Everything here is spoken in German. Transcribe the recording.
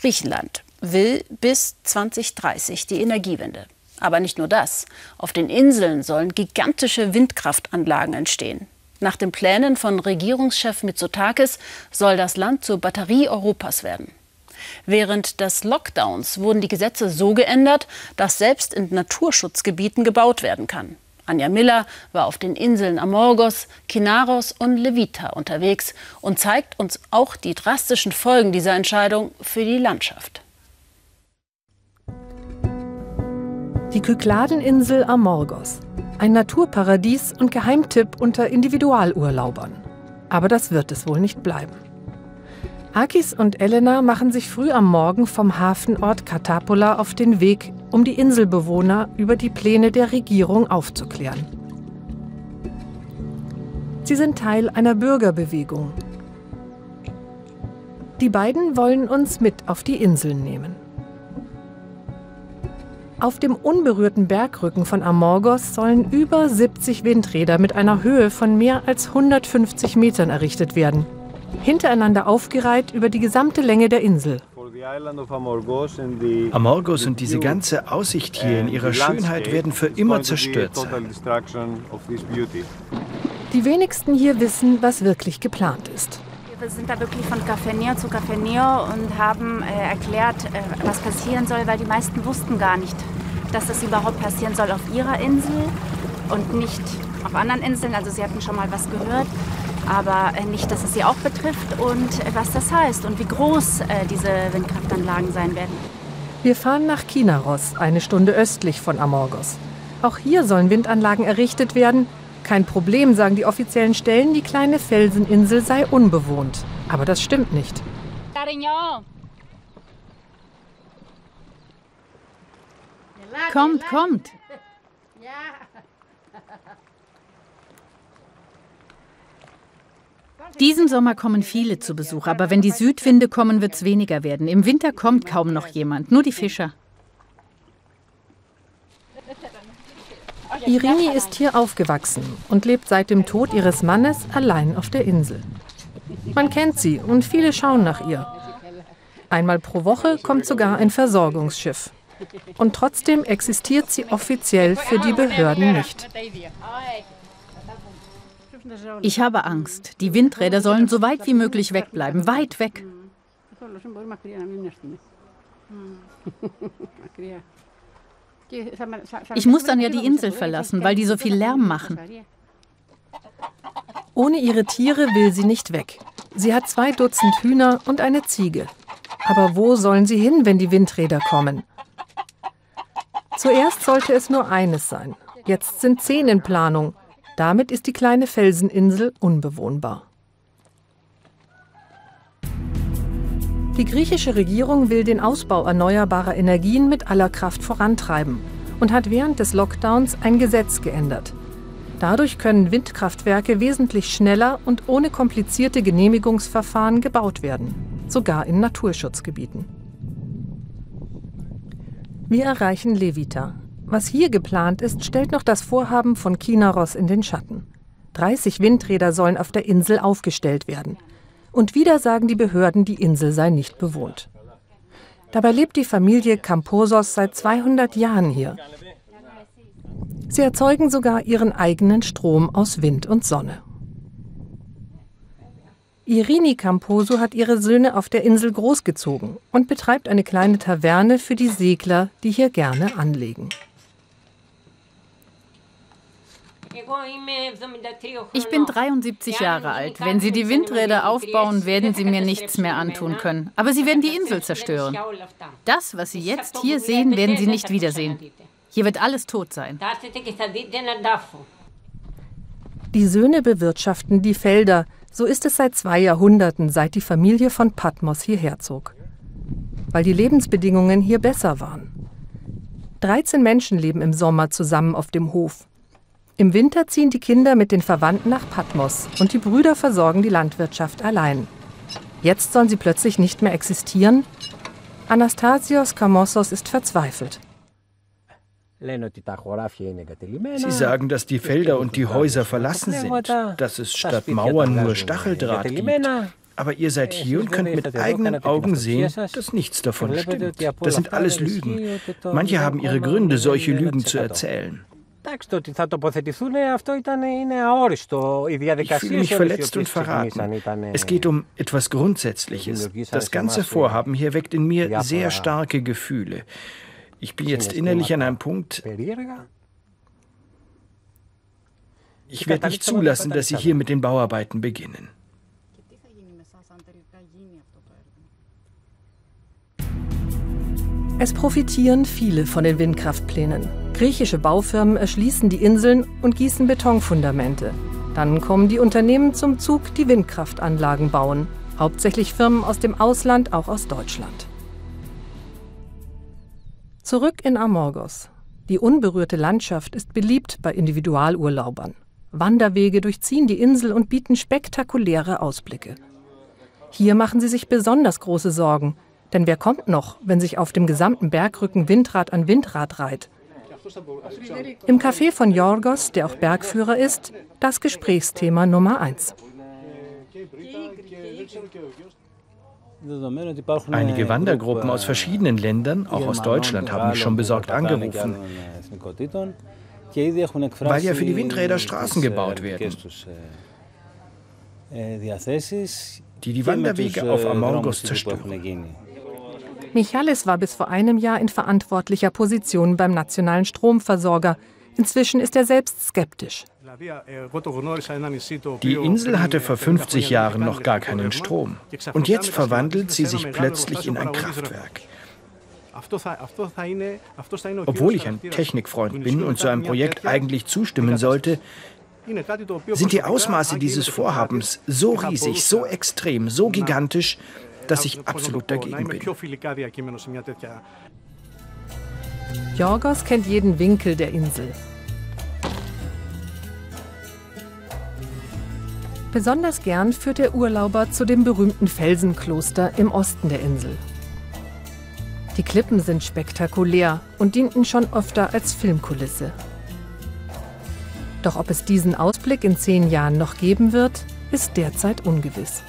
Griechenland will bis 2030 die Energiewende. Aber nicht nur das. Auf den Inseln sollen gigantische Windkraftanlagen entstehen. Nach den Plänen von Regierungschef Mitsotakis soll das Land zur Batterie Europas werden. Während des Lockdowns wurden die Gesetze so geändert, dass selbst in Naturschutzgebieten gebaut werden kann. Anja Miller war auf den Inseln Amorgos, Kinaros und Levita unterwegs und zeigt uns auch die drastischen Folgen dieser Entscheidung für die Landschaft. Die Kykladeninsel Amorgos. Ein Naturparadies und Geheimtipp unter Individualurlaubern. Aber das wird es wohl nicht bleiben. Akis und Elena machen sich früh am Morgen vom Hafenort Katapola auf den Weg, um die Inselbewohner über die Pläne der Regierung aufzuklären. Sie sind Teil einer Bürgerbewegung. Die beiden wollen uns mit auf die Inseln nehmen. Auf dem unberührten Bergrücken von Amorgos sollen über 70 Windräder mit einer Höhe von mehr als 150 Metern errichtet werden. Hintereinander aufgereiht über die gesamte Länge der Insel. Amorgos und diese ganze Aussicht hier in ihrer Schönheit werden für immer zerstört sein. Die wenigsten hier wissen, was wirklich geplant ist. Wir sind da wirklich von Café zu Café und haben äh, erklärt, äh, was passieren soll, weil die meisten wussten gar nicht, dass das überhaupt passieren soll auf ihrer Insel und nicht auf anderen Inseln. Also sie hatten schon mal was gehört, aber äh, nicht, dass es sie auch betrifft und äh, was das heißt und wie groß äh, diese Windkraftanlagen sein werden. Wir fahren nach Kinaros, eine Stunde östlich von Amorgos. Auch hier sollen Windanlagen errichtet werden, kein Problem, sagen die offiziellen Stellen, die kleine Felseninsel sei unbewohnt. Aber das stimmt nicht. Kommt, kommt. Diesen Sommer kommen viele zu Besuch, aber wenn die Südwinde kommen, wird es weniger werden. Im Winter kommt kaum noch jemand, nur die Fischer. Irini ist hier aufgewachsen und lebt seit dem Tod ihres Mannes allein auf der Insel. Man kennt sie und viele schauen nach ihr. Einmal pro Woche kommt sogar ein Versorgungsschiff. Und trotzdem existiert sie offiziell für die Behörden nicht. Ich habe Angst. Die Windräder sollen so weit wie möglich wegbleiben. Weit weg. Ich muss dann ja die Insel verlassen, weil die so viel Lärm machen. Ohne ihre Tiere will sie nicht weg. Sie hat zwei Dutzend Hühner und eine Ziege. Aber wo sollen sie hin, wenn die Windräder kommen? Zuerst sollte es nur eines sein. Jetzt sind zehn in Planung. Damit ist die kleine Felseninsel unbewohnbar. Die griechische Regierung will den Ausbau erneuerbarer Energien mit aller Kraft vorantreiben und hat während des Lockdowns ein Gesetz geändert. Dadurch können Windkraftwerke wesentlich schneller und ohne komplizierte Genehmigungsverfahren gebaut werden, sogar in Naturschutzgebieten. Wir erreichen Levita. Was hier geplant ist, stellt noch das Vorhaben von Kinaros in den Schatten. 30 Windräder sollen auf der Insel aufgestellt werden. Und wieder sagen die Behörden, die Insel sei nicht bewohnt. Dabei lebt die Familie Camposos seit 200 Jahren hier. Sie erzeugen sogar ihren eigenen Strom aus Wind und Sonne. Irini Camposo hat ihre Söhne auf der Insel großgezogen und betreibt eine kleine Taverne für die Segler, die hier gerne anlegen. Ich bin 73 Jahre alt. Wenn Sie die Windräder aufbauen, werden Sie mir nichts mehr antun können. Aber Sie werden die Insel zerstören. Das, was Sie jetzt hier sehen, werden Sie nicht wiedersehen. Hier wird alles tot sein. Die Söhne bewirtschaften die Felder. So ist es seit zwei Jahrhunderten, seit die Familie von Patmos hierher zog. Weil die Lebensbedingungen hier besser waren. 13 Menschen leben im Sommer zusammen auf dem Hof. Im Winter ziehen die Kinder mit den Verwandten nach Patmos und die Brüder versorgen die Landwirtschaft allein. Jetzt sollen sie plötzlich nicht mehr existieren? Anastasios Kamossos ist verzweifelt. Sie sagen, dass die Felder und die Häuser verlassen sind, dass es statt Mauern nur Stacheldraht gibt. Aber ihr seid hier und könnt mit eigenen Augen sehen, dass nichts davon stimmt. Das sind alles Lügen. Manche haben ihre Gründe, solche Lügen zu erzählen. Ich fühle mich verletzt und verraten. Es geht um etwas Grundsätzliches. Das ganze Vorhaben hier weckt in mir sehr starke Gefühle. Ich bin jetzt innerlich an einem Punkt. Ich werde nicht zulassen, dass Sie hier mit den Bauarbeiten beginnen. Es profitieren viele von den Windkraftplänen. Griechische Baufirmen erschließen die Inseln und gießen Betonfundamente. Dann kommen die Unternehmen zum Zug, die Windkraftanlagen bauen. Hauptsächlich Firmen aus dem Ausland, auch aus Deutschland. Zurück in Amorgos. Die unberührte Landschaft ist beliebt bei Individualurlaubern. Wanderwege durchziehen die Insel und bieten spektakuläre Ausblicke. Hier machen sie sich besonders große Sorgen, denn wer kommt noch, wenn sich auf dem gesamten Bergrücken Windrad an Windrad reiht? Im Café von Jorgos, der auch Bergführer ist, das Gesprächsthema Nummer eins. Einige Wandergruppen aus verschiedenen Ländern, auch aus Deutschland, haben mich schon besorgt angerufen, weil ja für die Windräder Straßen gebaut werden, die die Wanderwege auf Amorgos zerstören. Michalis war bis vor einem Jahr in verantwortlicher Position beim nationalen Stromversorger. Inzwischen ist er selbst skeptisch. Die Insel hatte vor 50 Jahren noch gar keinen Strom. Und jetzt verwandelt sie sich plötzlich in ein Kraftwerk. Obwohl ich ein Technikfreund bin und zu einem Projekt eigentlich zustimmen sollte, sind die Ausmaße dieses Vorhabens so riesig, so extrem, so gigantisch, dass ich absolut dagegen bin. Jorgos kennt jeden Winkel der Insel. Besonders gern führt der Urlauber zu dem berühmten Felsenkloster im Osten der Insel. Die Klippen sind spektakulär und dienten schon öfter als Filmkulisse. Doch ob es diesen Ausblick in zehn Jahren noch geben wird, ist derzeit ungewiss.